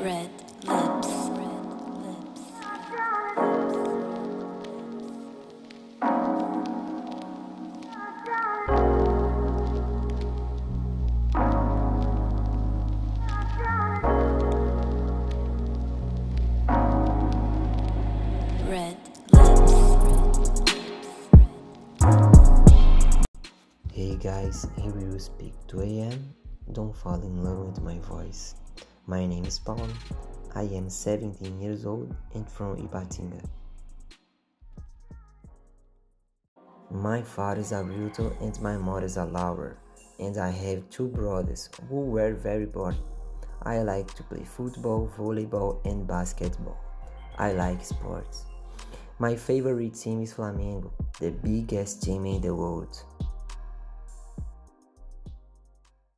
Red lips. Red lips. Hey guys, here we will speak 2am. Don't fall in love with my voice. My name is Paulo. I am 17 years old and from Ipatinga. My father is a realtor and my mother is a lawyer, and I have two brothers who were very bored. I like to play football, volleyball, and basketball. I like sports. My favorite team is Flamengo, the biggest team in the world.